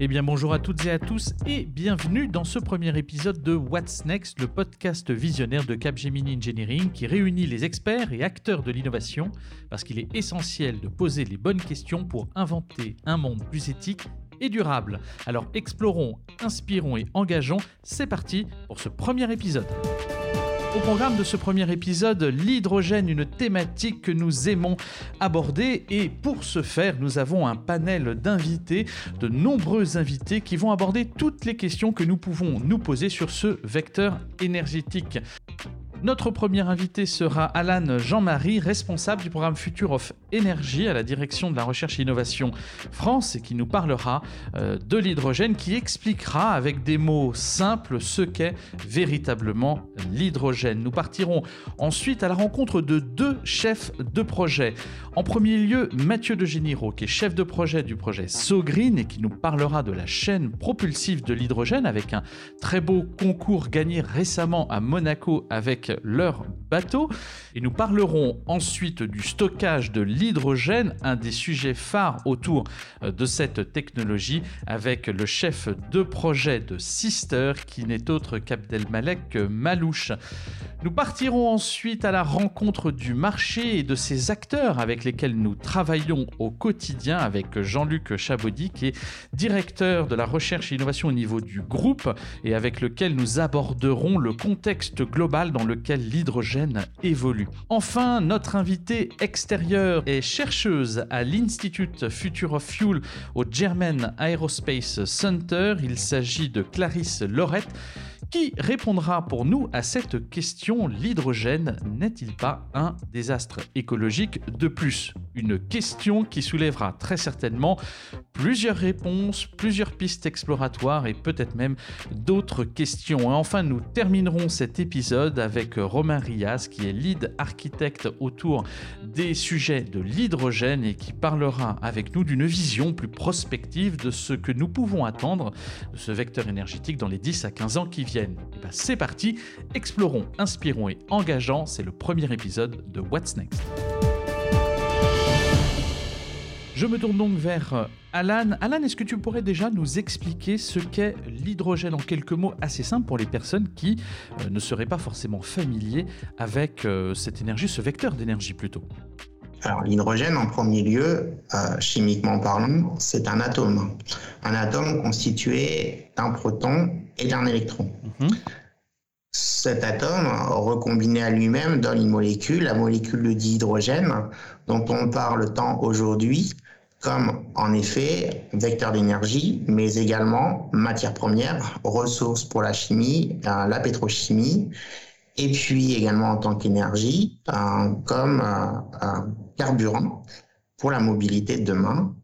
Eh bien bonjour à toutes et à tous et bienvenue dans ce premier épisode de What's Next, le podcast visionnaire de Capgemini Engineering qui réunit les experts et acteurs de l'innovation parce qu'il est essentiel de poser les bonnes questions pour inventer un monde plus éthique et durable. Alors explorons, inspirons et engageons, c'est parti pour ce premier épisode. Au programme de ce premier épisode, l'hydrogène, une thématique que nous aimons aborder. Et pour ce faire, nous avons un panel d'invités, de nombreux invités qui vont aborder toutes les questions que nous pouvons nous poser sur ce vecteur énergétique. Notre premier invité sera Alan Jean-Marie, responsable du programme Future of Energy à la direction de la recherche et innovation France et qui nous parlera euh, de l'hydrogène, qui expliquera avec des mots simples ce qu'est véritablement l'hydrogène. Nous partirons ensuite à la rencontre de deux chefs de projet. En premier lieu, Mathieu de Géniro, qui est chef de projet du projet SoGreen et qui nous parlera de la chaîne propulsive de l'hydrogène avec un très beau concours gagné récemment à Monaco avec leur bateau. Et nous parlerons ensuite du stockage de l'hydrogène, un des sujets phares autour euh, de cette technologie, avec le chef de projet de Sister, qui n'est autre qu'Abdelmalek Malouche. Nous partirons ensuite à la rencontre du marché et de ses acteurs avec lesquels nous travaillons au quotidien avec Jean-Luc Chabaudy, qui est directeur de la recherche et innovation au niveau du groupe et avec lequel nous aborderons le contexte global dans lequel l'hydrogène évolue. Enfin, notre invitée extérieure est chercheuse à l'Institute Future of Fuel au German Aerospace Center. Il s'agit de Clarisse Lorette qui répondra pour nous à cette question? L'hydrogène n'est-il pas un désastre écologique? De plus Une question qui soulèvera très certainement plusieurs réponses, plusieurs pistes exploratoires et peut-être même d'autres questions. Et enfin, nous terminerons cet épisode avec Romain Rias qui est lead architecte autour des sujets de l'hydrogène et qui parlera avec nous d'une vision plus prospective de ce que nous pouvons attendre de ce vecteur énergétique dans les 10 à 15 ans qui viennent. Et ben c'est parti, explorons, inspirons et engageons, c'est le premier épisode de What's Next. Je me tourne donc vers euh, Alan. Alan, est-ce que tu pourrais déjà nous expliquer ce qu'est l'hydrogène en quelques mots assez simples pour les personnes qui euh, ne seraient pas forcément familiers avec euh, cette énergie, ce vecteur d'énergie plutôt? Alors l'hydrogène, en premier lieu, chimiquement parlant, c'est un atome. Un atome constitué d'un proton et d'un électron. Mhm. Cet atome, recombiné à lui-même, donne une molécule, la molécule d'hydrogène, dont on parle tant aujourd'hui comme en effet vecteur d'énergie, mais également matière première, ressource pour la chimie, euh, la pétrochimie, et puis également en tant qu'énergie, euh, comme euh, carburant pour la mobilité de demain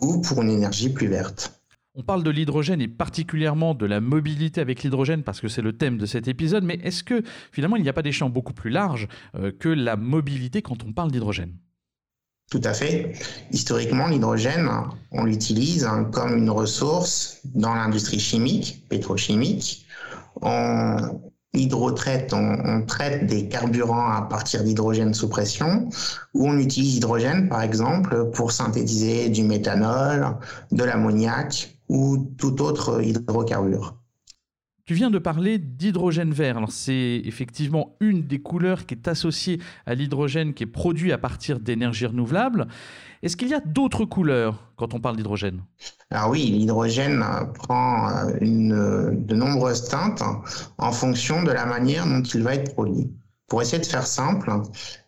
ou pour une énergie plus verte. On parle de l'hydrogène et particulièrement de la mobilité avec l'hydrogène parce que c'est le thème de cet épisode, mais est-ce que finalement il n'y a pas des champs beaucoup plus larges euh, que la mobilité quand on parle d'hydrogène? Tout à fait. Historiquement, l'hydrogène, on l'utilise comme une ressource dans l'industrie chimique, pétrochimique. On hydrotraite, on, traite des carburants à partir d'hydrogène sous pression, ou on utilise l'hydrogène, par exemple, pour synthétiser du méthanol, de l'ammoniac ou tout autre hydrocarbure. Tu viens de parler d'hydrogène vert. Alors c'est effectivement une des couleurs qui est associée à l'hydrogène qui est produit à partir d'énergie renouvelable. Est-ce qu'il y a d'autres couleurs quand on parle d'hydrogène? Alors oui, l'hydrogène prend euh, une, de nombreuses teintes en fonction de la manière dont il va être produit. Pour essayer de faire simple,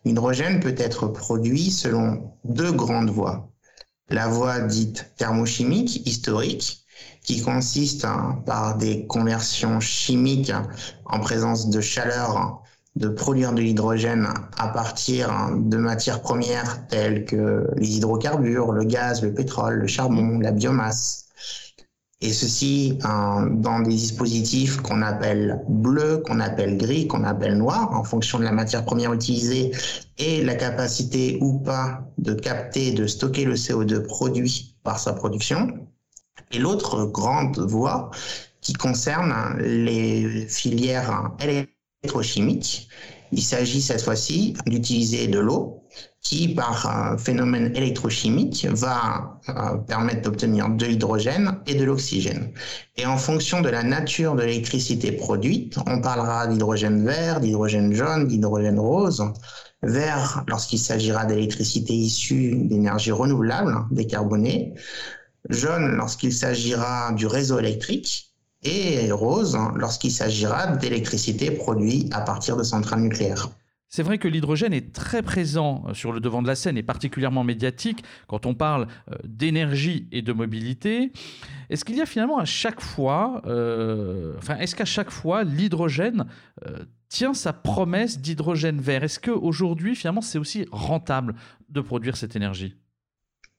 l'hydrogène peut être produit selon deux grandes voies la voie dite thermochimique historique, qui consiste hein, par des conversions chimiques en présence de chaleur de produire de l'hydrogène à partir de matières premières telles que les hydrocarbures, le gaz, le pétrole, le charbon, la biomasse. Et ceci hein, dans des dispositifs qu'on appelle bleu, qu'on appelle gris, qu'on appelle noir, en fonction de la matière première utilisée et la capacité ou pas de capter, de stocker le CO2 produit par sa production. Et l'autre grande voie qui concerne les filières électrochimiques. Il s'agit cette fois-ci d'utiliser de l'eau qui, par un phénomène électrochimique, va euh, permettre d'obtenir de l'hydrogène et de l'oxygène. Et en fonction de la nature de l'électricité produite, on parlera d'hydrogène vert, d'hydrogène jaune, d'hydrogène rose. Vert lorsqu'il s'agira d'électricité issue d'énergie renouvelable, décarbonée. Jaune lorsqu'il s'agira du réseau électrique. Et rose lorsqu'il s'agira d'électricité produite à partir de centrales nucléaires. C'est vrai que l'hydrogène est très présent euh, sur le devant de la scène et particulièrement médiatique quand on parle euh, d'énergie et de mobilité. Est-ce qu'il y a finalement à chaque fois, euh, enfin, est-ce qu'à chaque fois l'hydrogène tient sa promesse d'hydrogène vert? Est-ce qu'aujourd'hui, finalement, c'est aussi rentable de produire cette énergie?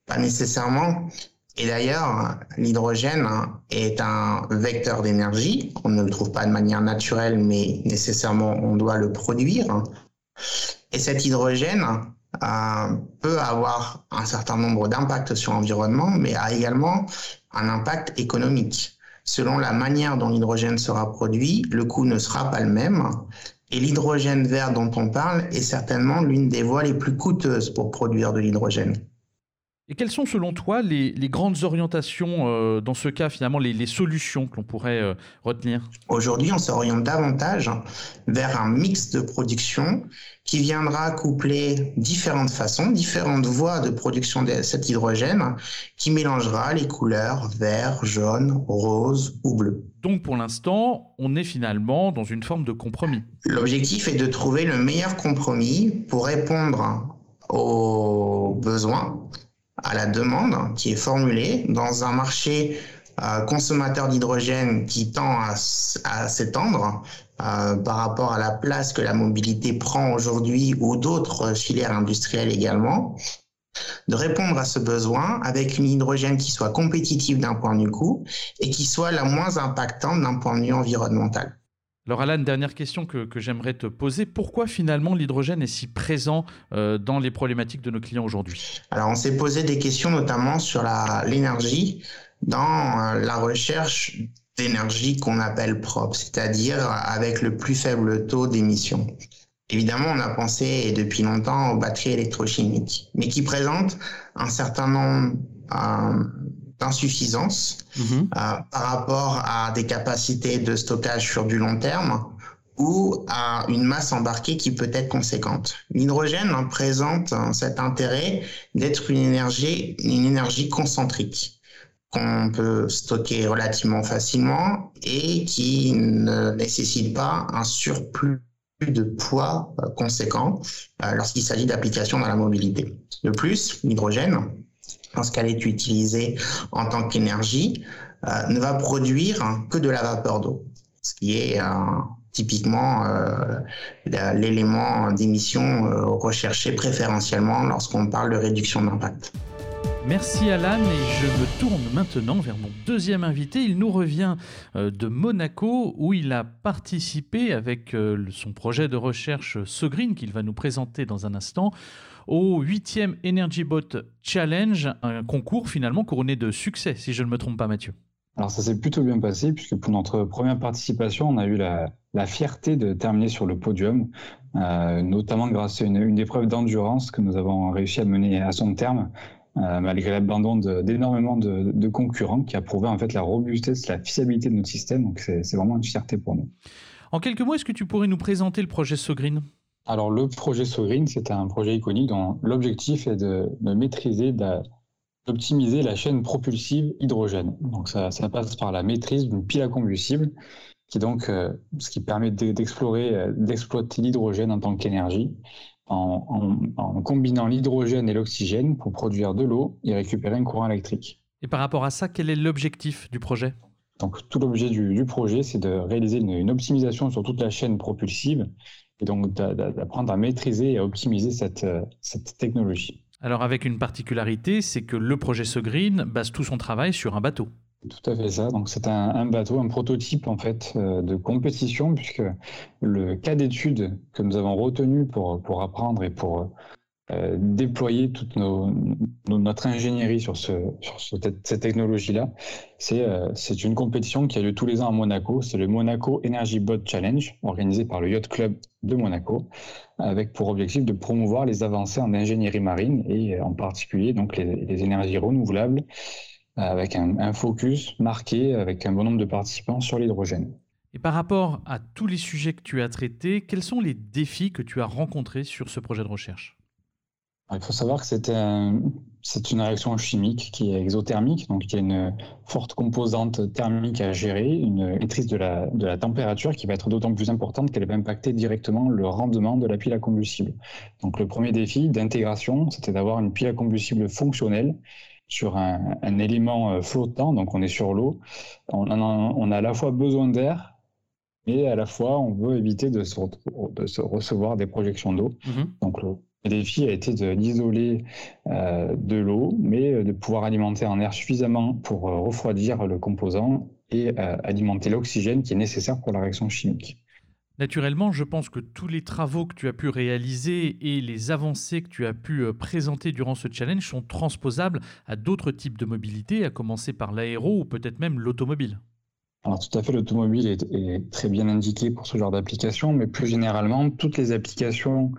Pas nécessairement. Et d'ailleurs, l'hydrogène est un vecteur d'énergie. On ne le trouve pas de manière naturelle, mais nécessairement on doit le produire. Et cet hydrogène euh, peut avoir un certain nombre d'impacts sur l'environnement, mais a également un impact économique. Selon la manière dont l'hydrogène sera produit, le coût ne sera pas le même. Et l'hydrogène vert dont on parle est certainement l'une des voies les plus coûteuses pour produire de l'hydrogène. Et quelles sont selon toi les, grandes orientations, euh, dans ce cas finalement, les, solutions que l'on pourrait euh, retenir? Aujourd'hui, on s'oriente davantage vers un mix de production qui viendra coupler différentes façons, différentes voies de production de cet hydrogène, qui mélangera les couleurs vert, jaune, rose ou bleu. Donc pour l'instant, on est finalement dans une forme de compromis. L'objectif est de trouver le meilleur compromis pour répondre aux besoins à la demande qui est formulée dans un marché euh, consommateur d'hydrogène qui tend à, s'étendre euh, par rapport à la place que la mobilité prend aujourd'hui ou d'autres filières industrielles également, de répondre à ce besoin avec une hydrogène qui soit compétitive d'un point de vue coût et qui soit la moins impactante d'un point de vue environnemental. Alors Alan, dernière question que, j'aimerais te poser. Pourquoi finalement l'hydrogène est si présent euh, dans les problématiques de nos clients aujourd'hui? Alors on s'est posé des questions notamment sur l'énergie dans euh, la recherche d'énergie qu'on appelle propre, c'est-à-dire avec le plus faible taux d'émission. Évidemment, on a pensé depuis longtemps aux batteries électrochimiques, mais qui présentent un certain nombre euh, d'insuffisance mhm. euh, par rapport à des capacités de stockage sur du long terme ou à une masse embarquée qui peut être conséquente. L'hydrogène présente cet intérêt d'être une énergie, une énergie concentrique qu'on peut stocker relativement facilement et qui ne nécessite pas un surplus de poids euh, conséquent euh, lorsqu'il s'agit d'applications dans la mobilité. De plus, l'hydrogène lorsqu'elle est utilisée en tant qu'énergie, euh, ne va produire que de la vapeur d'eau, ce qui est euh, typiquement euh, l'élément d'émission recherché préférentiellement lorsqu'on parle de réduction d'impact. Merci Alan et je me tourne maintenant vers mon deuxième invité. Il nous revient de Monaco où il a participé avec son projet de recherche Sogreen qu'il va nous présenter dans un instant au 8e Energy Bot Challenge, un concours finalement couronné de succès, si je ne me trompe pas, Mathieu. Alors ça s'est plutôt bien passé, puisque pour notre première participation, on a eu la, fierté de terminer sur le podium, euh, notamment grâce à une, une épreuve d'endurance que nous avons réussi à mener à son terme, euh, malgré l'abandon d'énormément de, de, concurrents, qui a prouvé en fait la robustesse, la fiabilité de notre système. Donc c'est vraiment une fierté pour nous. En quelques mots, est-ce que tu pourrais nous présenter le projet Sogreen? Alors, le projet Sogreen, c'est un projet iconique dont l'objectif est de, maîtriser, d'optimiser la chaîne propulsive hydrogène. Donc, ça, passe par la maîtrise d'une pile à combustible, qui donc, euh, ce qui permet d'explorer, euh, d'exploiter l'hydrogène en tant qu'énergie, en, en combinant l'hydrogène et l'oxygène pour produire de l'eau et récupérer un courant électrique. Et par rapport à ça, quel est l'objectif du projet? Donc, tout l'objet du, projet, c'est de réaliser une, optimisation sur toute la chaîne propulsive et donc d'apprendre à maîtriser et à optimiser cette, euh, cette technologie. Alors avec une particularité, c'est que le projet Green base tout son travail sur un bateau. Tout à fait ça. Donc c'est un, bateau, un prototype en fait euh, de compétition, puisque le cas d'étude que nous avons retenu pour, pour apprendre et pour euh, déployer toute notre ingénierie sur, ce, cette technologie-là. Euh, c'est une compétition qui a lieu tous les ans à Monaco. C'est le Monaco Energy Boat Challenge, organisé par le Yacht Club de Monaco, avec pour objectif de promouvoir les avancées en ingénierie marine et en particulier donc les, énergies renouvelables, avec un, un focus marqué avec un bon nombre de participants sur l'hydrogène. Et par rapport à tous les sujets que tu as traités, quels sont les défis que tu as rencontrés sur ce projet de recherche? Il faut savoir que c'est une réaction chimique qui est exothermique, donc il y a une forte composante thermique à gérer, une maîtrise de la, de la température qui va être d'autant plus importante qu'elle va impacter directement le rendement de la pile à combustible. Donc le premier défi d'intégration, c'était d'avoir une pile à combustible fonctionnelle sur un, un, élément euh, flottant, donc on est sur l'eau. On, on, a à la fois besoin d'air, mais à la fois on veut éviter de se, de se recevoir des projections d'eau. Mmh donc le, le défi a été d'isoler euh, de l'eau, mais euh, de pouvoir alimenter en air suffisamment pour euh, refroidir le composant et alimenter l'oxygène qui est nécessaire pour la réaction chimique. Naturellement, je pense que tous les travaux que tu as pu réaliser et les avancées que tu as pu présenter durant ce challenge sont transposables à d'autres types de mobilité, à commencer par l'aéro ou peut-être même l'automobile. Alors tout à fait, l'automobile est, est, très bien indiqué pour ce genre d'application, mais plus généralement, toutes les applications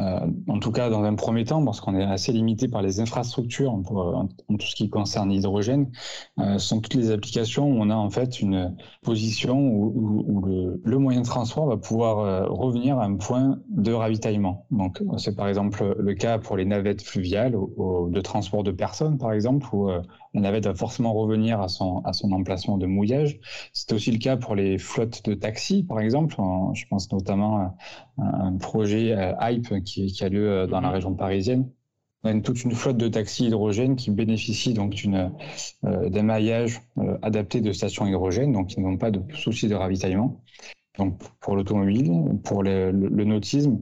euh, en tout cas, dans un premier temps, parce qu'on est assez limité par les infrastructures en, tout ce qui concerne l'hydrogène, euh, sont toutes les applications où on a en fait une position où, le, moyen de transport va pouvoir euh, revenir à un point de ravitaillement. Donc, c'est par exemple le cas pour les navettes fluviales de transport de personnes, par exemple, où la navette va forcément revenir à son, à son emplacement de mouillage. C'est aussi le cas pour les flottes de taxis, par exemple. Je pense notamment à un projet euh, Hype qui, qui a lieu euh, dans la mhm. région parisienne. On a une, toute une flotte de taxis hydrogène qui bénéficie donc euh, d'un maillage adapté de stations hydrogène, donc ils n'ont pas de souci de ravitaillement. Donc pour l'automobile, pour le, le, nautisme,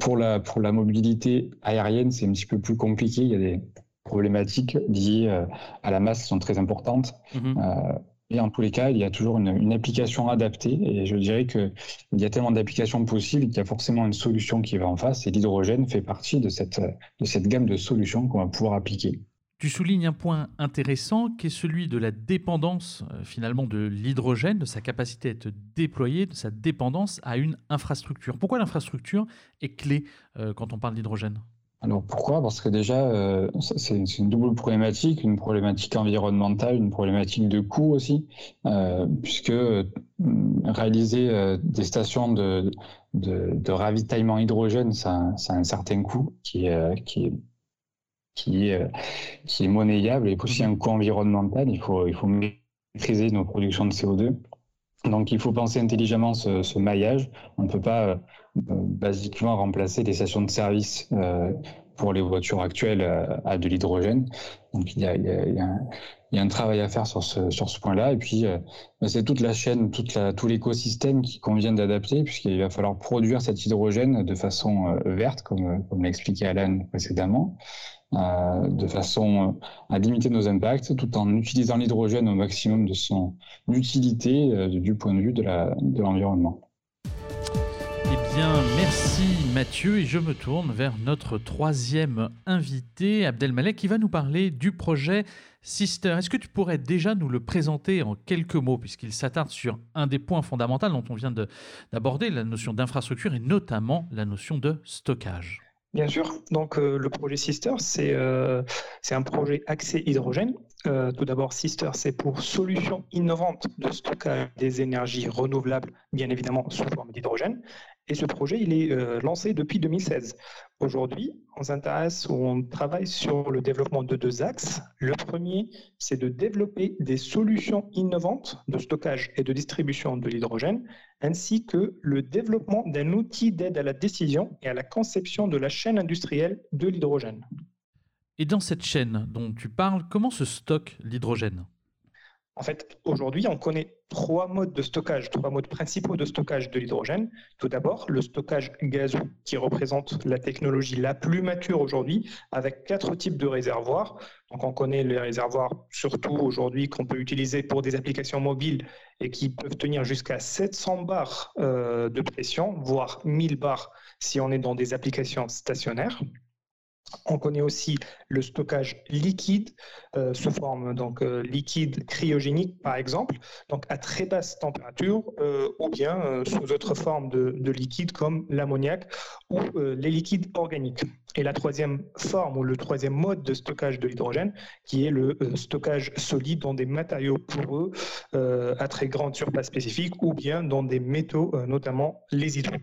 pour, la, pour la mobilité aérienne, c'est un petit peu plus compliqué. Il y a des problématiques liées euh, à la masse sont très importantes. Mhm. Euh, et en tous les cas, il y a toujours une, application adaptée. Et je dirais qu'il y a tellement d'applications possibles qu'il y a forcément une solution qui va en face. Et l'hydrogène fait partie de cette, de cette gamme de solutions qu'on va pouvoir appliquer. Tu soulignes un point intéressant qui est celui de la dépendance euh, finalement de l'hydrogène, de sa capacité à être déployé, de sa dépendance à une infrastructure. Pourquoi l'infrastructure est clé quand on parle d'hydrogène? Alors pourquoi? Parce que déjà, euh, c'est une double problématique, une problématique environnementale, une problématique de coût aussi, euh, puisque euh, réaliser des stations de, de, ravitaillement hydrogène, ça, a un certain coût qui, qui, qui, est, qui est monnayable et aussi un coût environnemental. Il faut, il faut maîtriser nos productions de CO2. Donc il faut penser intelligemment ce, maillage. On ne peut pas basiquement remplacer les stations de service euh, pour les voitures actuelles euh, à de l'hydrogène. Donc il y, a, il, y a, il, y a un, travail à faire sur ce, sur ce point-là. Et puis euh, bah, c'est toute la chaîne, toute la, tout l'écosystème qui convient d'adapter, puisqu'il va falloir produire cet hydrogène de façon verte, comme, comme l'a expliqué Alan précédemment. Euh, de façon à limiter nos impacts tout en utilisant l'hydrogène au maximum de son utilité du point de vue de l'environnement. Bien, merci Mathieu et je me tourne vers notre troisième invité, Abdelmalek, qui va nous parler du projet Sister. Est-ce que tu pourrais déjà nous le présenter en quelques mots, puisqu'il s'attarde sur un des points fondamentaux dont on vient d'aborder, la notion d'infrastructure et notamment la notion de stockage? Bien sûr. Donc, euh, le projet Sister, c'est euh, un projet axé hydrogène. Euh, tout d'abord, Sister, c'est pour solutions innovantes de stockage des énergies renouvelables, bien évidemment sous forme d'hydrogène. Et ce projet, il est euh, lancé depuis 2016. Aujourd'hui, on s'intéresse ou on travaille sur le développement de deux axes. Le premier, c'est de développer des solutions innovantes de stockage et de distribution de l'hydrogène, ainsi que le développement d'un outil d'aide à la décision et à la conception de la chaîne industrielle de l'hydrogène. Et dans cette chaîne dont tu parles, comment se stocke l'hydrogène? En fait, aujourd'hui, on connaît trois modes de stockage, trois modes principaux de stockage de l'hydrogène. Tout d'abord, le stockage gazeux, qui représente la technologie la plus mature aujourd'hui, avec quatre types de réservoirs. Donc, on connaît les réservoirs surtout aujourd'hui qu'on peut utiliser pour des applications mobiles et qui peuvent tenir jusqu'à 700 bars euh, de pression, voire 1000 bars si on est dans des applications stationnaires. On connaît aussi le stockage liquide euh, sous forme donc euh, liquide cryogénique par exemple, donc à très basse température, euh, ou bien sous d'autres formes de, de liquide comme l'ammoniac ou les liquides organiques. Et la troisième forme ou le troisième mode de stockage de l'hydrogène, qui est le stockage solide dans des matériaux poreux à très grande surface spécifique, ou bien dans des métaux, notamment les hydrogènes.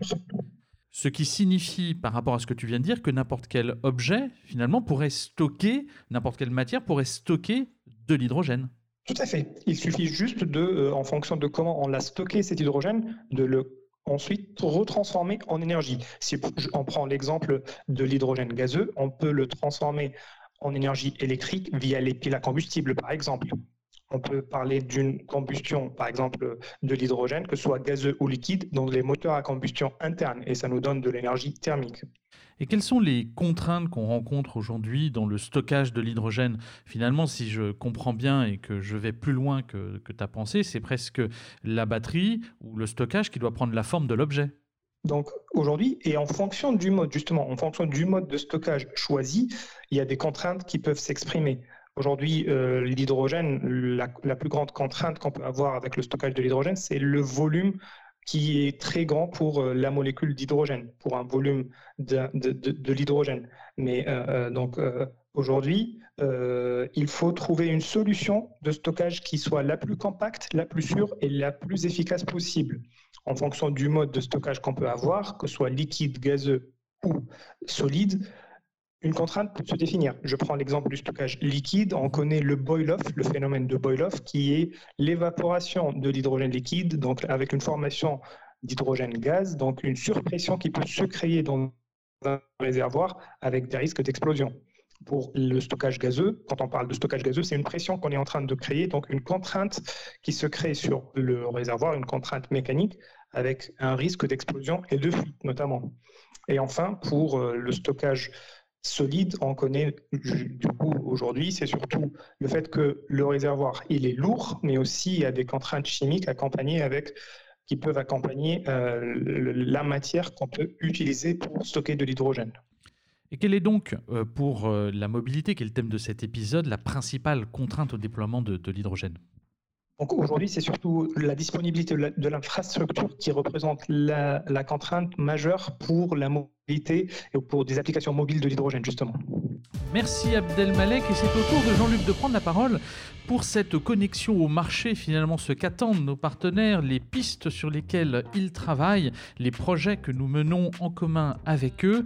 Ce qui signifie, par rapport à ce que tu viens de dire, que n'importe quel objet, finalement, pourrait stocker, n'importe quelle matière pourrait stocker de l'hydrogène. Tout à fait. Il suffit juste de, euh, en fonction de comment on l'a stocké cet hydrogène, de le ensuite retransformer en énergie. Si on prend l'exemple de l'hydrogène gazeux, on peut le transformer en énergie électrique via les piles à combustible, par exemple on peut parler d'une combustion, par exemple, de l'hydrogène, que ce soit gazeux ou liquide, dans les moteurs à combustion interne, et ça nous donne de l'énergie thermique. Et quelles sont les contraintes qu'on rencontre aujourd'hui dans le stockage de l'hydrogène? Finalement, si je comprends bien et que je vais plus loin que, que ta pensée, c'est presque la batterie ou le stockage qui doit prendre la forme de l'objet. Donc aujourd'hui, et en fonction du mode, justement, en fonction du mode de stockage choisi, il y a des contraintes qui peuvent s'exprimer. Aujourd'hui, euh, l'hydrogène, la, plus grande contrainte qu'on peut avoir avec le stockage de l'hydrogène, c'est le volume qui est très grand pour euh, la molécule d'hydrogène, pour un volume de, l'hydrogène. Mais euh, donc aujourd'hui, il faut trouver une solution de stockage qui soit la plus compacte, la plus sûre et la plus efficace possible, en fonction du mode de stockage qu'on peut avoir, que ce soit liquide, gazeux ou solide une contrainte peut se définir. Je prends l'exemple du stockage liquide. On connaît le boil-off, le phénomène de boil-off, qui est l'évaporation de l'hydrogène liquide, donc avec une formation d'hydrogène gaz, donc une surpression qui peut se créer dans un réservoir avec des risques d'explosion. Pour le stockage gazeux, quand on parle de stockage gazeux, c'est une pression qu'on est en train de créer, donc une contrainte qui se crée sur le réservoir, une contrainte mécanique avec un risque d'explosion et de fuite notamment. Et enfin, pour euh, le stockage solide, on connaît du coup aujourd'hui, c'est surtout le fait que le réservoir, il est lourd, mais aussi il y a des contraintes chimiques accompagnées qui peuvent accompagner euh, la matière qu'on peut utiliser pour stocker de l'hydrogène. Et quelle est donc, euh, pour euh, la mobilité, qui est le thème de cet épisode, la principale contrainte au déploiement de, l'hydrogène? Donc aujourd'hui, c'est surtout la disponibilité de l'infrastructure qui représente la, la, contrainte majeure pour la mobilité et pour des applications mobiles de l'hydrogène, justement. Merci Abdelmalek. Et c'est au tour de Jean-Luc de prendre la parole pour cette connexion au marché, finalement, ce qu'attendent nos partenaires, les pistes sur lesquelles ils travaillent, les projets que nous menons en commun avec eux.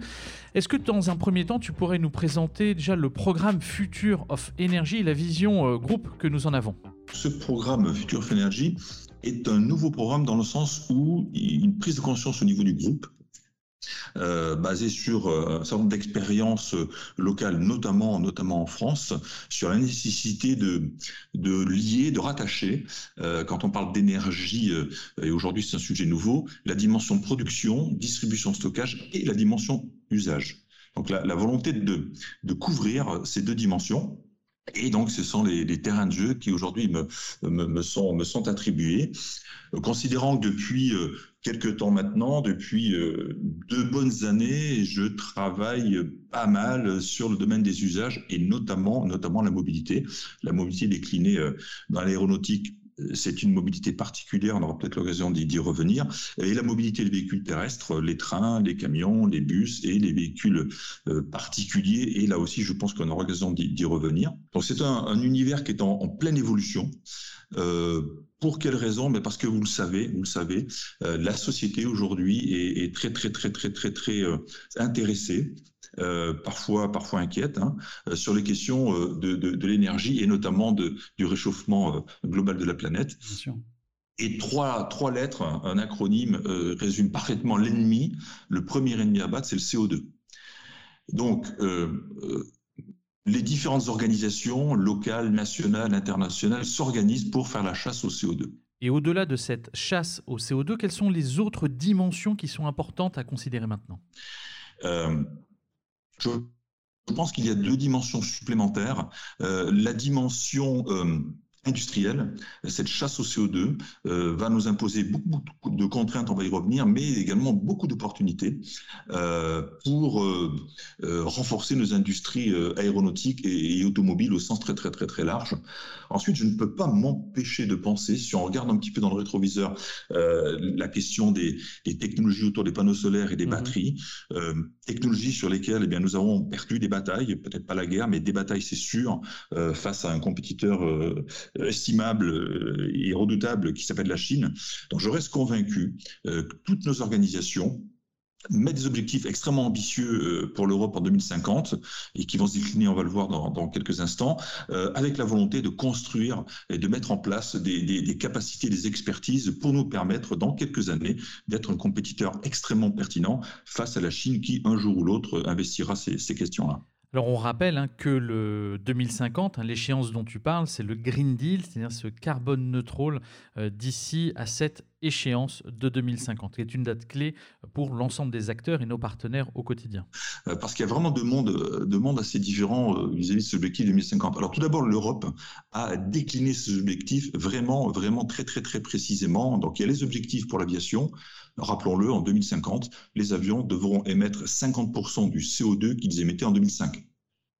Est-ce que dans un premier temps, tu pourrais nous présenter déjà le programme Future of Energy la vision euh, groupe que nous en avons? Ce programme Future of Energy est un nouveau programme dans le sens où une prise de conscience au niveau du groupe euh, basé sur euh, un certain nombre d'expériences euh, locales, notamment, notamment en France, sur la nécessité de, de lier, de rattacher, quand on parle d'énergie, et aujourd'hui c'est un sujet nouveau, la dimension production, distribution, stockage et la dimension usage. Donc la, volonté de, de couvrir ces deux dimensions et donc, ce sont les, terrains de jeu qui aujourd'hui me, sont, me sont attribués, considérant que depuis euh, quelques temps maintenant, depuis euh, deux bonnes années, je travaille pas mal sur le domaine des usages et notamment, notamment la mobilité. La mobilité déclinée euh, dans l'aéronautique c'est une mobilité particulière, on aura peut-être l'occasion d'y revenir, et la mobilité des véhicules terrestres, les trains, les camions, les bus et les véhicules euh, particuliers, et là aussi je pense qu'on aura l'occasion d'y revenir. Donc c'est un, univers qui est en, pleine évolution. Euh, pour quelles raisons Mais Parce que vous le savez, vous le savez, euh, la société aujourd'hui est, très très très très très intéressée euh, parfois, parfois inquiète, hein, euh, sur les questions euh, de, l'énergie et notamment de, du réchauffement global de la planète. Et trois, trois lettres, un acronyme, résume parfaitement l'ennemi. Le premier ennemi à battre, c'est le CO2. Donc, les différentes organisations locales, nationales, internationales s'organisent pour faire la chasse au CO2. Et au-delà de cette chasse au CO2, quelles sont les autres dimensions qui sont importantes à considérer maintenant? Je pense qu'il y a deux dimensions supplémentaires. Euh, la dimension euh, industrielle, cette chasse au CO2 euh, va nous imposer beaucoup, de contraintes, on va y revenir, mais également beaucoup d'opportunités euh, pour euh, renforcer nos industries aéronautiques et, automobiles au sens très très très très large. Ensuite, je ne peux pas m'empêcher de penser, si on regarde un petit peu dans le rétroviseur, la question des, technologies autour des panneaux solaires et des mmh batteries, technologies sur lesquelles eh bien, nous avons perdu des batailles, peut-être pas la guerre, mais des batailles, c'est sûr, face à un compétiteur estimable euh, et redoutable qui s'appelle la Chine. Donc je reste convaincu euh, que toutes nos organisations mettent des objectifs extrêmement ambitieux euh, pour l'Europe en 2050 et qui vont se décliner, on va le voir dans, quelques instants, avec la volonté de construire et de mettre en place des, capacités, des expertises pour nous permettre dans quelques années d'être un compétiteur extrêmement pertinent face à la Chine qui un jour ou l'autre investira ces questions-là. Alors on rappelle hein, que le 2050, hein, l'échéance dont tu parles, c'est le Green Deal, c'est-à-dire ce carbone neutral euh, d'ici à cette échéance de 2050, qui est une date clé pour l'ensemble des acteurs et nos partenaires au quotidien. Euh, parce qu'il y a vraiment deux mondes, mondes assez différents euh, vis-à-vis de cet objectif 2050. Alors tout d'abord, l'Europe a décliné ces objectifs vraiment, vraiment très, très, très précisément. Donc il y a les objectifs pour l'aviation. Rappelons-le, en 2050, les avions devront émettre 50% du CO2 qu'ils émettaient en 2005.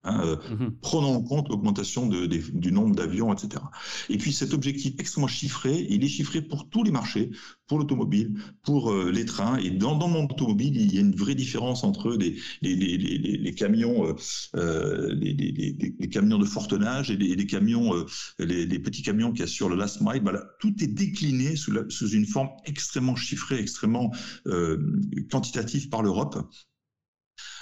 Hein, euh, mhm. Prenons en compte l'augmentation du nombre d'avions, etc. Et puis cet objectif extrêmement chiffré, il est chiffré pour tous les marchés, pour l'automobile, pour euh, les trains. Et dans, dans, le monde automobile, il y a une vraie différence entre les, les, camions, euh, les, camions de fort tonnage et les, camions, les, petits camions qui assurent le last mile. Voilà, tout est décliné sous, sous une forme extrêmement chiffrée, extrêmement quantitative par l'Europe.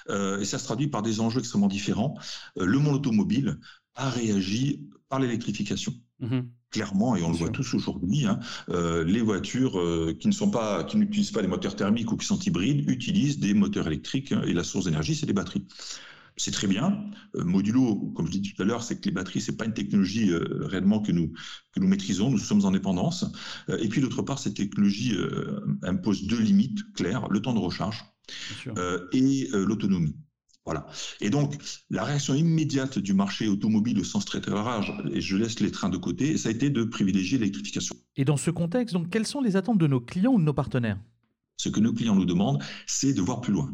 Euh, et ça se traduit par des enjeux extrêmement différents. Euh, le monde automobile a réagi par l'électrification. Mhm. Clairement, et on le voit tous aujourd'hui, hein, euh, les voitures qui ne sont pas, qui n'utilisent pas des moteurs thermiques ou qui sont hybrides utilisent des moteurs électriques hein, et la source d'énergie, c'est des batteries c'est très bien. modulo, comme je dis tout à l'heure, c'est que les batteries, c'est pas une technologie réellement que nous que nous maîtrisons. Nous sommes en dépendance. et puis d'autre part, cette technologie impose deux limites claires le temps de recharge euh, et euh, l'autonomie. Voilà. Et donc, la réaction immédiate du marché automobile au sens très très large, et je laisse les trains de côté, ça a été de privilégier l'électrification. Et dans ce contexte, donc, quelles sont les attentes de nos clients ou de nos partenaires? Ce que nos clients nous demandent, c'est de voir plus loin.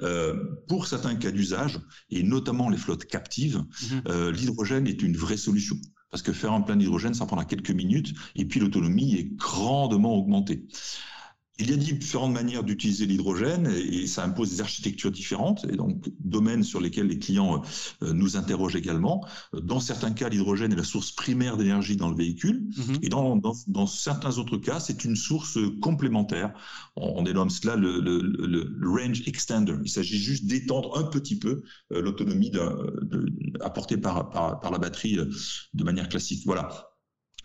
Euh, pour certains cas d'usage, et notamment les flottes captives, mhm. l'hydrogène est une vraie solution. Parce que faire un plein d'hydrogène, ça prendra quelques minutes, et puis l'autonomie est grandement augmentée. Il y a différentes manières d'utiliser l'hydrogène et ça impose des architectures différentes et donc domaines sur lesquels les clients euh, nous interrogent également. Dans certains cas, l'hydrogène est la source primaire d'énergie dans le véhicule mm-hmm. et dans, dans, certains autres cas, c'est une source complémentaire. On, dénomme cela le, le, range extender. Il s'agit juste d'étendre un petit peu euh, l'autonomie apportée par, par, par la batterie euh, de manière classique. Voilà.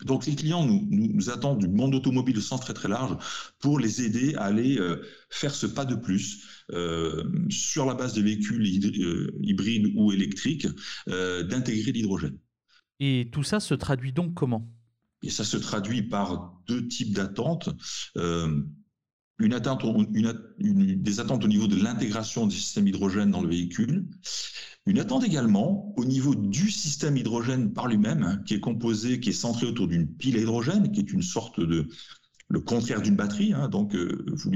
Donc les clients nous, nous, attendent du monde automobile au sens très très large pour les aider à aller euh, faire ce pas de plus euh, sur la base de véhicules euh, hybrides ou électriques, d'intégrer l'hydrogène. Et tout ça se traduit donc comment? Et ça se traduit par deux types d'attentes. Une attente, une, des attentes au niveau de l'intégration du système hydrogène dans le véhicule une attente également au niveau du système hydrogène par lui-même, hein, qui est composé, qui est centré autour d'une pile à hydrogène, qui est une sorte de le contraire d'une batterie. Hein, donc, euh, vous,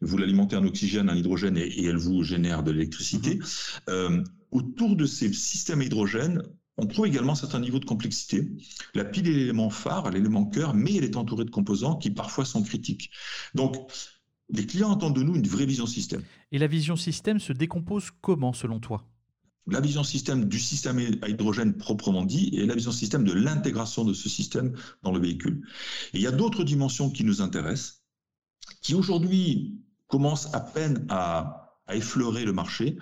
vous l'alimentez en oxygène, en hydrogène, et, elle vous génère de l'électricité. Mm-hmm. Euh, autour de ces systèmes hydrogène, on trouve également un certain niveau de complexité. La pile est l'élément phare, l'élément cœur, mais elle est entourée de composants qui parfois sont critiques. Donc, les clients attendent de nous une vraie vision système. Et la vision système se décompose comment selon toi? La vision système du système à hydrogène proprement dit et la vision système de l'intégration de ce système dans le véhicule. Et il y a d'autres dimensions qui nous intéressent, qui aujourd'hui commencent à peine à, effleurer le marché.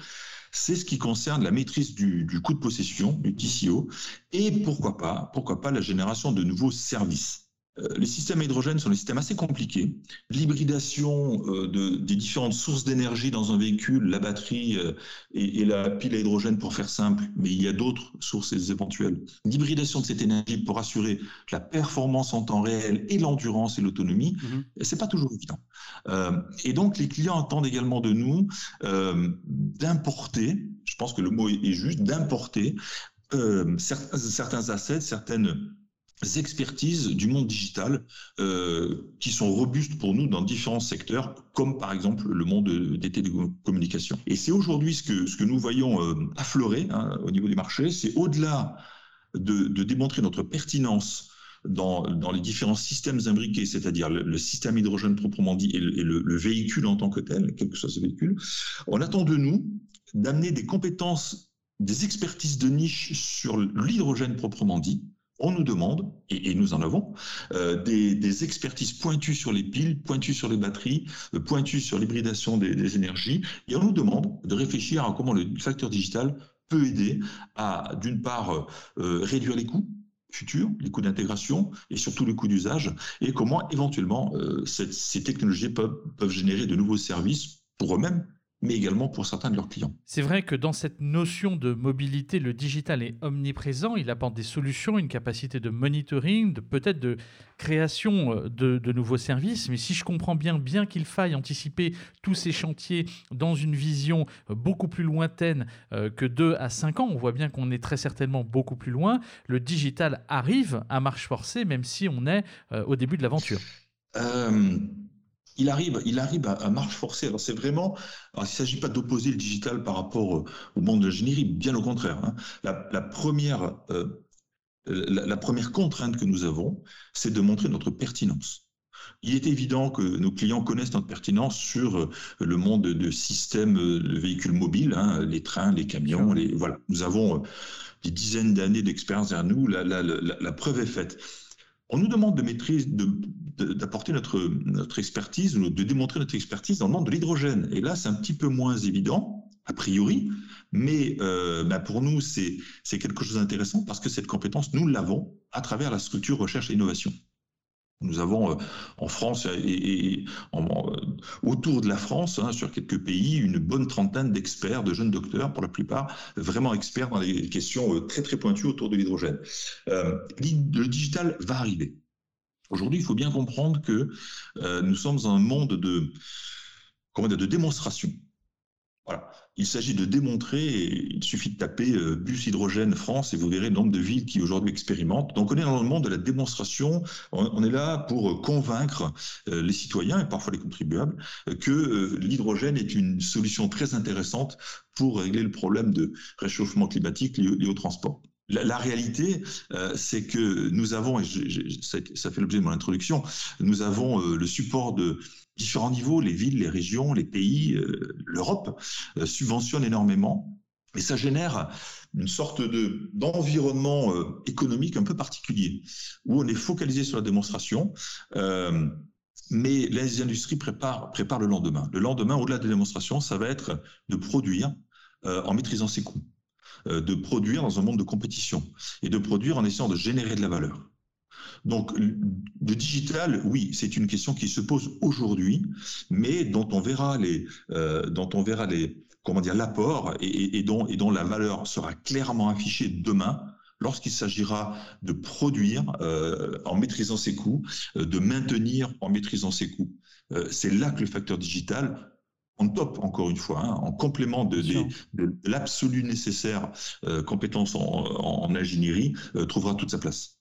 C'est ce qui concerne la maîtrise du, du coût de possession, du TCO, et pourquoi pas, pourquoi pas la génération de nouveaux services. Euh, les systèmes à hydrogène sont des systèmes assez compliqués. L'hybridation euh, de, des différentes sources d'énergie dans un véhicule, la batterie euh, et, la pile à hydrogène pour faire simple, mais il y a d'autres sources éventuelles. L'hybridation de cette énergie pour assurer la performance en temps réel et l'endurance et l'autonomie, ce mhm. n'est c'est pas toujours évident. et donc les clients attendent également de nous d'importer, je pense que le mot est, juste, d'importer certains assets, certaines expertises du monde digital euh, qui sont robustes pour nous dans différents secteurs, comme par exemple le monde des télécommunications. Et c'est aujourd'hui ce que, ce que nous voyons euh, affleurer hein, au niveau du marché, c'est au-delà de, démontrer notre pertinence dans, dans, les différents systèmes imbriqués, c'est-à-dire le, système hydrogène proprement dit et, le, véhicule en tant que tel, quel que soit ce véhicule, on attend de nous d'amener des compétences, des expertises de niche sur l'hydrogène proprement dit, on nous demande, et, nous en avons, euh, des, expertises pointues sur les piles, pointues sur les batteries, euh, pointues sur l'hybridation des, énergies, et on nous demande de réfléchir à comment le facteur digital peut aider à, d'une part, euh, réduire les coûts futurs, les coûts d'intégration et surtout les coûts d'usage, et comment éventuellement ces technologies peuvent générer de nouveaux services pour eux-mêmes, mais également pour certains de leurs clients. C'est vrai que dans cette notion de mobilité, le digital est omniprésent. Il apporte des solutions, une capacité de monitoring, de peut-être de création euh, de, nouveaux services. Mais si je comprends bien, bien qu'il faille anticiper tous ces chantiers dans une vision euh, beaucoup plus lointaine euh, que 2 à 5 ans, on voit bien qu'on est très certainement beaucoup plus loin. Le digital arrive à marche forcée, même si on est au début de l'aventure il arrive, il arrive à, marche forcée. Alors c'est vraiment, il ne s'agit pas d'opposer le digital par rapport au, monde de l'ingénierie, bien au contraire. Hein. La, première, euh, la, première contrainte que nous avons, c'est de montrer notre pertinence. Il est évident que nos clients connaissent notre pertinence sur euh, le monde de systèmes euh, de véhicules mobiles, hein, les trains, les camions. Les, voilà, nous avons des dizaines d'années d'expérience derrière nous. la preuve est faite. On nous demande de maîtriser, d'apporter notre, expertise, de démontrer notre expertise dans le monde de l'hydrogène. Et là, c'est un petit peu moins évident, a priori, mais euh, bah, pour nous, c'est quelque chose d'intéressant parce que cette compétence, nous l'avons à travers la structure recherche et innovation. Nous avons euh, en France et, euh, autour de la France, hein, sur quelques pays, une bonne trentaine d'experts, de jeunes docteurs, pour la plupart vraiment experts dans les questions euh, très très pointues autour de l'hydrogène. le digital va arriver. Aujourd'hui, il faut bien comprendre que nous sommes dans un monde de, comment dire, de démonstration. Voilà. Il s'agit de démontrer, il suffit de taper euh, bus hydrogène France et vous verrez le nombre de villes qui aujourd'hui expérimentent. Donc on est dans le monde de la démonstration, on, est là pour convaincre euh, les citoyens et parfois les contribuables que euh, l'hydrogène est une solution très intéressante pour régler le problème de réchauffement climatique lié, au transport. La, réalité, c'est que nous avons, et ça fait l'objet de mon introduction, nous avons le support de différents niveaux, les villes, les régions, les pays, euh, l'Europe euh, subventionnent énormément. Et ça génère une sorte de d'environnement euh, économique un peu particulier, où on est focalisé sur la démonstration, mais les industries préparent, le lendemain. Le lendemain, au-delà de la démonstration, ça va être de produire en maîtrisant ses coûts, de produire dans un monde de compétition, et de produire en essayant de générer de la valeur. Donc, le digital, oui, c'est une question qui se pose aujourd'hui, mais dont on verra les, euh, dont on verra les, comment dire, l'apport et, dont, et dont la valeur sera clairement affichée demain lorsqu'il s'agira de produire euh, en maîtrisant ses coûts, euh, de maintenir en maîtrisant ses coûts. c'est là que le facteur digital en top, encore une fois, hein, en complément de, l'absolu nécessaire compétence en ingénierie, trouvera toute sa place.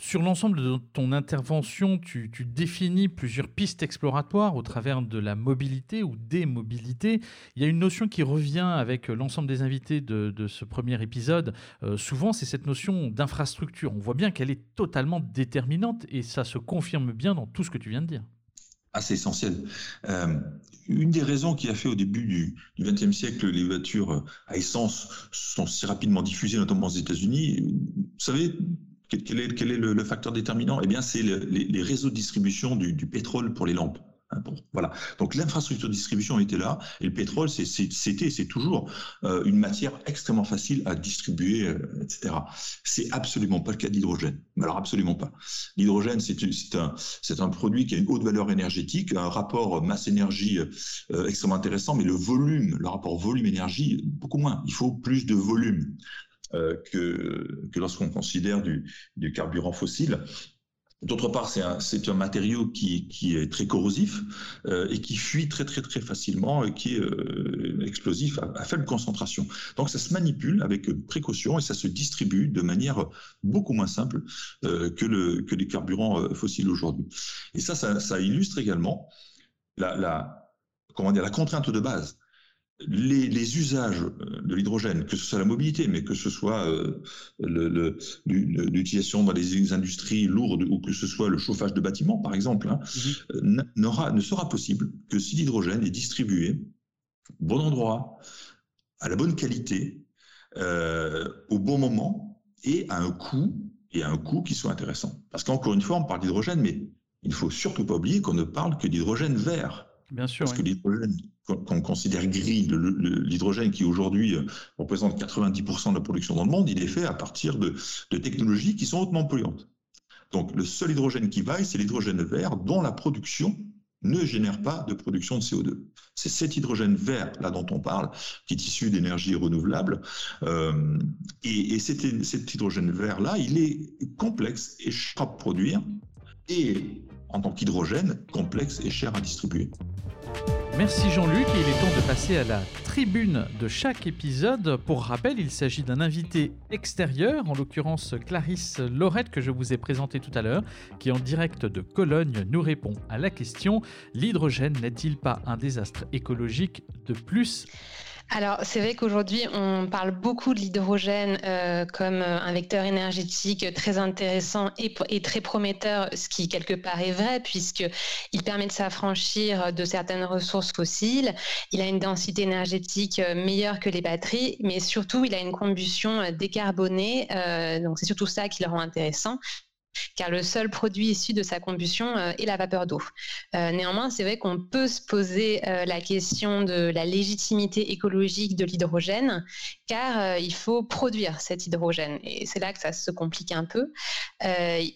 Sur l'ensemble de ton intervention, tu, définis plusieurs pistes exploratoires au travers de la mobilité ou des mobilités. Il y a une notion qui revient avec l'ensemble des invités de, ce premier épisode. Euh, souvent, c'est cette notion d'infrastructure. On voit bien qu'elle est totalement déterminante et ça se confirme bien dans tout ce que tu viens de dire. Ah, c'est essentiel. Euh, une des raisons qui a fait au début du XXe siècle les voitures à essence sont si rapidement diffusées, notamment aux États-Unis, vous savez, quel est le, facteur déterminant? Eh bien, c'est les, réseaux de distribution du, pétrole pour les lampes. Voilà. Donc l'infrastructure de distribution était là, et le pétrole, c'était, c'est toujours euh, une matière extrêmement facile à distribuer, euh, etc. C'est absolument pas le cas de l'hydrogène. Alors absolument pas. L'hydrogène, c'est, un, un produit qui a une haute valeur énergétique, un rapport masse-énergie euh, extrêmement intéressant, mais le volume, le rapport volume-énergie, beaucoup moins. Il faut plus de volume. Euh, que, que lorsqu'on considère du, du, carburant fossile. D'autre part, c'est un, un, matériau qui, qui, est très corrosif euh, et qui fuit très très très facilement et qui est euh, explosif à, faible concentration. Donc ça se manipule avec précaution et ça se distribue de manière beaucoup moins simple euh, que, le, que les carburants fossiles aujourd'hui. Et ça, ça, ça, illustre également la, la, comment dire, la contrainte de base les, usages euh, de l'hydrogène, que ce soit la mobilité, mais que ce soit euh, l'utilisation dans les industries lourdes ou que ce soit le chauffage de bâtiments, par exemple, hein, mhm. euh, ne sera possible que si l'hydrogène est distribué au bon endroit, à la bonne qualité, au bon moment et à un coût et à un coût qui soit intéressant. Parce qu'encore une fois, on parle d'hydrogène, mais il ne faut surtout pas oublier qu'on ne parle que d'hydrogène vert. Bien sûr. Parce que l'hydrogène qu'on considère gris, l'hydrogène qui aujourd'hui euh, représente 90% de la production dans le monde, il est fait à partir de, technologies qui sont hautement polluantes. Donc le seul hydrogène qui vaille, c'est l'hydrogène vert dont la production ne génère pas de production de CO2. C'est cet hydrogène vert là dont on parle, qui est issu d'énergie renouvelable. Euh, et, cet, cet, hydrogène vert là, il est complexe et cher à produire, et en tant qu'hydrogène, complexe et cher à distribuer. Merci Jean-Luc il est temps de passer à la tribune de chaque épisode. Pour rappel, il s'agit d'un invité extérieur, en l'occurrence Clarisse Laurette que je vous ai présenté tout à l'heure, qui en direct de Cologne nous répond à la question l'hydrogène n'est-il pas un désastre écologique de plus? Alors, c'est vrai qu'aujourd'hui, on parle beaucoup de l'hydrogène euh, comme euh, un vecteur énergétique très intéressant et, très prometteur, ce qui quelque part est vrai, puisqu'il permet de s'affranchir de certaines ressources fossiles. Il a une densité énergétique euh, meilleure que les batteries, mais surtout, il a une combustion décarbonée. donc, c'est surtout ça qui le rend intéressant car le seul produit issu de sa combustion euh, est la vapeur d'eau. Euh, néanmoins, c'est vrai qu'on peut se poser euh, la question de la légitimité écologique de l'hydrogène, car il faut produire cet hydrogène. Et c'est là que ça se complique un peu.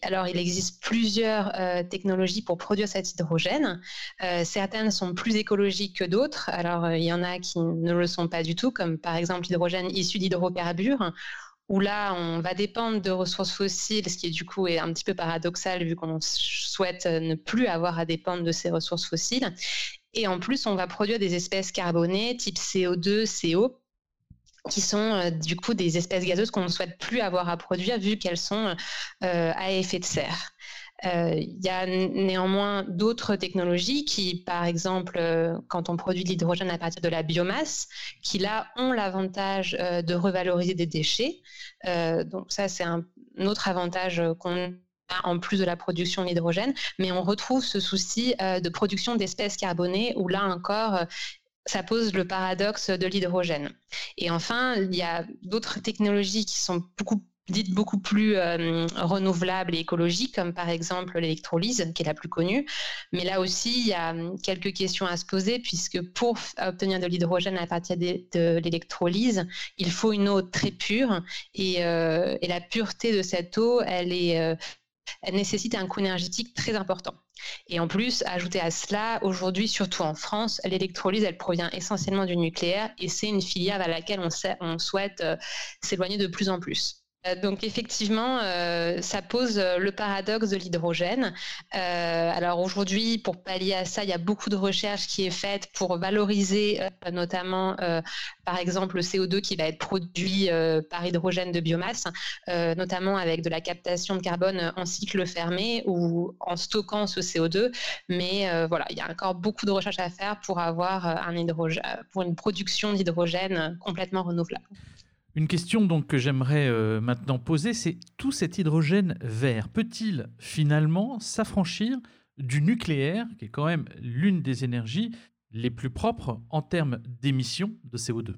alors, il existe plusieurs technologies pour produire cet hydrogène. certaines sont plus écologiques que d'autres. Alors, il y en a qui ne le sont pas du tout, comme par exemple l'hydrogène issu d'hydrocarbures où là, on va dépendre de ressources fossiles, ce qui du coup est un petit peu paradoxal vu qu'on souhaite ne plus avoir à dépendre de ces ressources fossiles. Et en plus, on va produire des espèces carbonées type CO2, CO, qui sont euh, du coup des espèces gazeuses qu'on ne souhaite plus avoir à produire vu qu'elles sont euh, à effet de serre. Euh, il y a néanmoins d'autres technologies qui, par exemple, euh, quand on produit de l'hydrogène à partir de la biomasse, qui là ont l'avantage euh, de revaloriser des déchets. donc ça, c'est un autre avantage qu'on a en plus de la production d'hydrogène, mais on retrouve ce souci de production d'espèces carbonées où là encore, ça pose le paradoxe de l'hydrogène. Et enfin, il y a d'autres technologies qui sont beaucoup dites beaucoup plus euh, renouvelables et écologiques, comme par exemple l'électrolyse, qui est la plus connue. Mais là aussi, il y a hum, quelques questions à se poser, puisque pour obtenir de l'hydrogène à partir de, l'électrolyse, il faut une eau très pure. Et, euh, la pureté de cette eau, elle, est, euh, nécessite un coût énergétique très important. Et en plus, ajouter à cela, aujourd'hui, surtout en France, l'électrolyse, elle provient essentiellement du nucléaire et c'est une filière vers laquelle on souhaite s'éloigner de plus en plus. Euh, donc effectivement, euh, ça pose euh, le paradoxe de l'hydrogène. alors aujourd'hui, pour pallier à ça, il y a beaucoup de recherches qui est faite pour valoriser notamment, par exemple, le CO2 qui va être produit par hydrogène de biomasse, notamment avec de la captation de carbone en cycle fermé ou en stockant ce CO2. Mais voilà, il y a encore beaucoup de recherches à faire pour avoir une production d'hydrogène complètement renouvelable. Une question donc que j'aimerais euh, maintenant poser, c'est tout cet hydrogène vert peut-il finalement s'affranchir du nucléaire, qui est quand même l'une des énergies les plus propres en termes d'émissions de CO2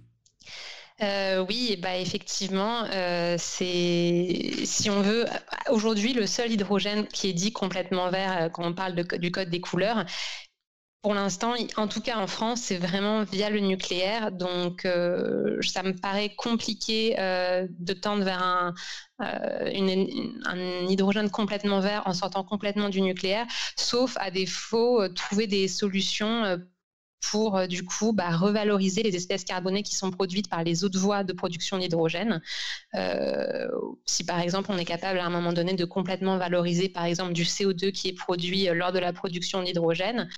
euh, oui, bah effectivement, euh, c'est si on veut aujourd'hui le seul hydrogène qui est dit complètement vert quand on parle du code des couleurs, pour l'instant, en tout cas en France, c'est vraiment via le nucléaire. Donc, euh, ça me paraît compliqué euh, de tendre vers un, euh, un, hydrogène complètement vert en sortant complètement du nucléaire, sauf à défaut trouver des solutions pour du coup bah, revaloriser les espèces carbonées qui sont produites par les autres voies de production d'hydrogène. Si par exemple on est capable à un moment donné de complètement valoriser par exemple du CO2 qui est produit lors de la production d'hydrogène,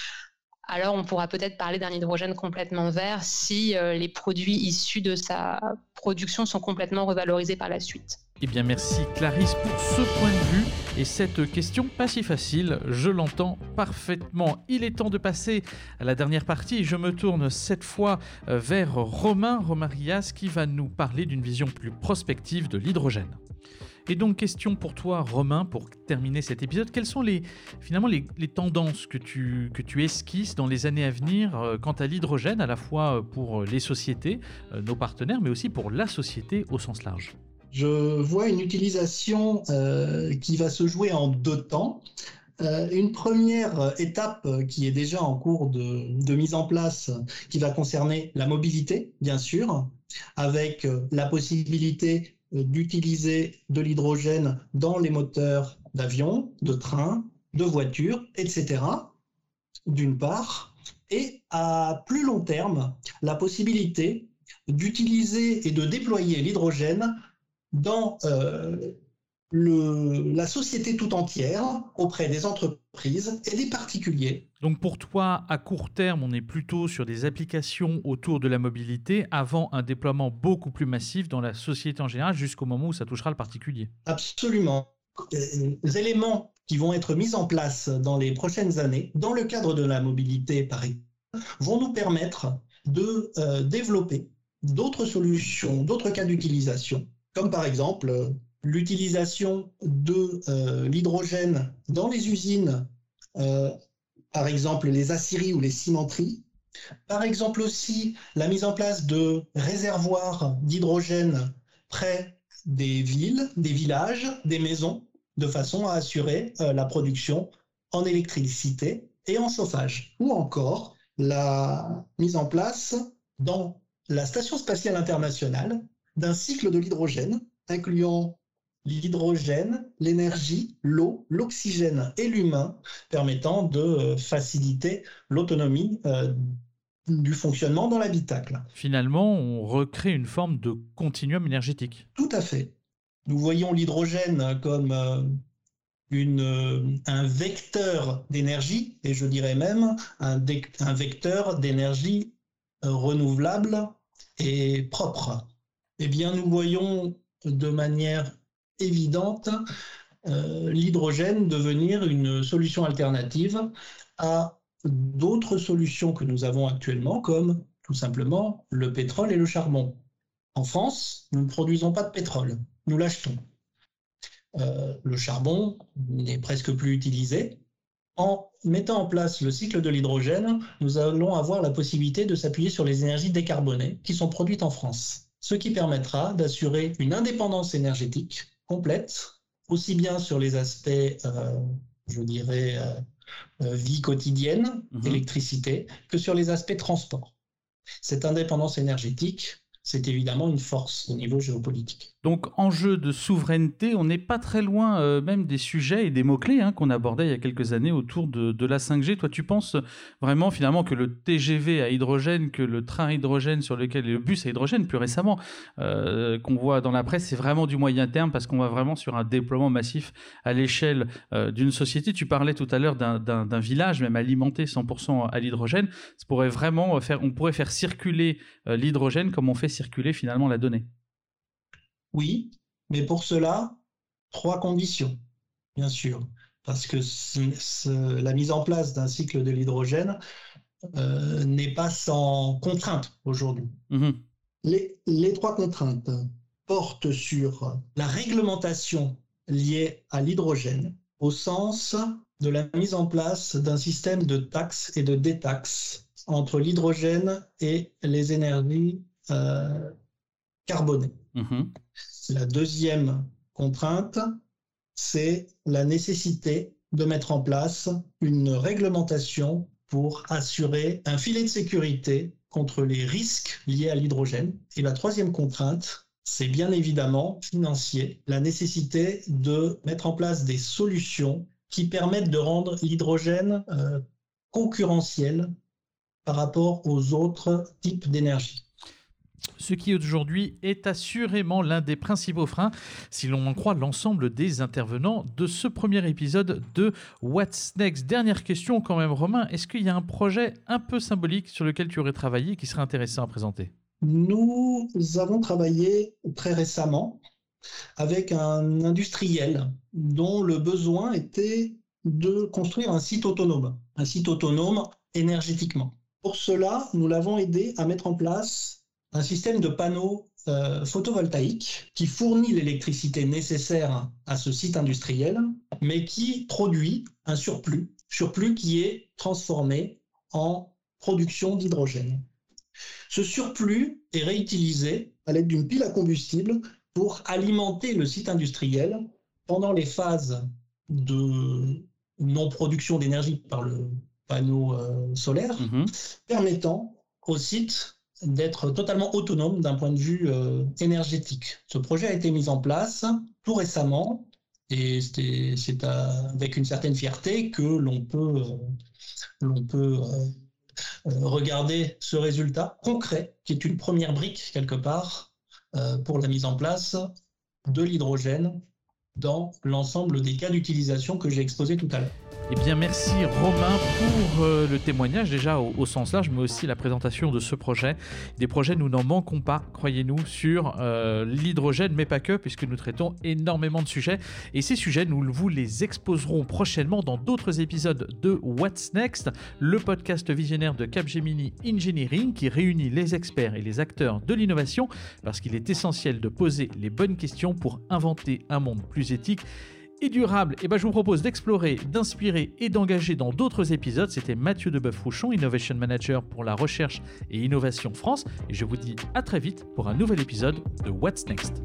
alors on pourra peut-être parler d'un hydrogène complètement vert si les produits issus de sa production sont complètement revalorisés par la suite. Eh bien merci Clarisse pour ce point de vue et cette question pas si facile, je l'entends parfaitement. Il est temps de passer à la dernière partie je me tourne cette fois euh, vers Romain Romarias qui va nous parler d'une vision plus prospective de l'hydrogène. Et donc, question pour toi, Romain, pour terminer cet épisode. Quelles sont les, finalement les, tendances que tu, que tu esquisses dans les années à venir euh, quant à l'hydrogène, à la fois pour les sociétés, euh, nos partenaires, mais aussi pour la société au sens large? Je vois une utilisation euh, qui va se jouer en deux temps. Euh, une première étape qui est déjà en cours de, mise en place, qui va concerner la mobilité, bien sûr, avec euh, la possibilité d'utiliser de l'hydrogène dans les moteurs d'avion, de train, de voitures, etc. D'une part, et à plus long terme, la possibilité d'utiliser et de déployer l'hydrogène dans euh, la société tout entière, auprès des entreprises et des particuliers. Donc pour toi, à court terme, on est plutôt sur des applications autour de la mobilité avant un déploiement beaucoup plus massif dans la société en général jusqu'au moment où ça touchera le particulier. Absolument. Les éléments qui vont être mis en place dans les prochaines années, dans le cadre de la mobilité par exemple, vont nous permettre de euh, développer d'autres solutions, d'autres cas d'utilisation comme par exemple euh, l'utilisation de euh, l'hydrogène dans les usines, euh, par exemple les aciéries ou les cimenteries, par exemple aussi la mise en place de réservoirs d'hydrogène près des villes, des villages, des maisons, de façon à assurer la production en électricité et en chauffage. Ou encore la mise en place dans la Station spatiale internationale d'un cycle de l'hydrogène, incluant l'hydrogène, l'énergie, l'eau, l'oxygène et l'humain, permettant de euh, faciliter l'autonomie euh, du fonctionnement dans l'habitacle. Finalement, on recrée une forme de continuum énergétique. Tout à fait. Nous voyons l'hydrogène comme euh, une, un vecteur d'énergie, et je dirais même un, un vecteur d'énergie renouvelable et propre eh bien, nous voyons de manière évidente euh, l'hydrogène devenir une solution alternative à d'autres solutions que nous avons actuellement, comme tout simplement le pétrole et le charbon. En France, nous ne produisons pas de pétrole, nous l'achetons. Euh, le charbon n'est presque plus utilisé. En mettant en place le cycle de l'hydrogène, nous allons avoir la possibilité de s'appuyer sur les énergies décarbonées qui sont produites en France ce qui permettra d'assurer une indépendance énergétique complète, aussi bien sur les aspects, euh, je dirais, euh, euh, vie quotidienne, mhm. électricité, que sur les aspects transport. Cette indépendance énergétique, c'est évidemment une force au niveau géopolitique. Donc, enjeu de souveraineté, on n'est pas très loin euh, même des sujets et des mots-clés hein, qu'on abordait il y a quelques années autour de, la 5G. Toi, tu penses vraiment finalement que le TGV à hydrogène, que le train à hydrogène sur lequel, le bus à hydrogène plus récemment, euh, qu'on voit dans la presse, c'est vraiment du moyen terme parce qu'on va vraiment sur un déploiement massif à l'échelle euh, d'une société. Tu parlais tout à l'heure d'un village même alimenté 100% à l'hydrogène. Pourrait vraiment on pourrait faire circuler l'hydrogène comme on fait circuler finalement la donnée. Oui, mais pour cela, trois conditions, bien sûr. Parce que la mise en place d'un cycle de l'hydrogène euh, n'est pas sans contraintes aujourd'hui. Mmh les, les trois contraintes portent sur la réglementation liée à l'hydrogène au sens de la mise en place d'un système de taxes et de détaxes entre l'hydrogène et les énergies euh, carbonées. Mhm. La deuxième contrainte, c'est la nécessité de mettre en place une réglementation pour assurer un filet de sécurité contre les risques liés à l'hydrogène. Et la troisième contrainte, c'est bien évidemment financier, la nécessité de mettre en place des solutions qui permettent de rendre l'hydrogène euh, concurrentiel par rapport aux autres types d'énergie ce qui aujourd'hui est assurément l'un des principaux freins, si l'on en croit l'ensemble des intervenants de ce premier épisode de What's Next. Dernière question quand même, Romain, est-ce qu'il y a un projet un peu symbolique sur lequel tu aurais travaillé qui serait intéressant à présenter? Nous avons travaillé très récemment avec un industriel dont le besoin était de construire un site autonome, un site autonome énergétiquement. Pour cela, nous l'avons aidé à mettre en place un système de panneaux euh, photovoltaïques qui fournit l'électricité nécessaire à ce site industriel, mais qui produit un surplus, surplus qui est transformé en production d'hydrogène. Ce surplus est réutilisé à l'aide d'une pile à combustible pour alimenter le site industriel pendant les phases de non-production d'énergie par le panneau euh, solaire, mhm. permettant au site d'être totalement autonome d'un point de vue euh, énergétique. Ce projet a été mis en place tout récemment et c'est avec une certaine fierté que l'on peut, euh, euh, regarder ce résultat concret, qui est une première brique quelque part pour la mise en place de l'hydrogène dans l'ensemble des cas d'utilisation que j'ai exposés tout à l'heure. Eh bien, merci Romain pour euh, le témoignage déjà au, sens large, mais aussi la présentation de ce projet. Des projets, nous n'en manquons pas, croyez-nous, sur euh, l'hydrogène, mais pas que, puisque nous traitons énormément de sujets. Et ces sujets, nous vous les exposerons prochainement dans d'autres épisodes de What's Next, le podcast visionnaire de Capgemini Engineering qui réunit les experts et les acteurs de l'innovation, parce qu'il est essentiel de poser les bonnes questions pour inventer un monde plus éthique et durable, et eh ben je vous propose d'explorer, d'inspirer et d'engager dans d'autres épisodes. C'était Mathieu Deboeuf-Rouchon, Innovation Manager pour la recherche et innovation France, et je vous dis à très vite pour un nouvel épisode de What's Next.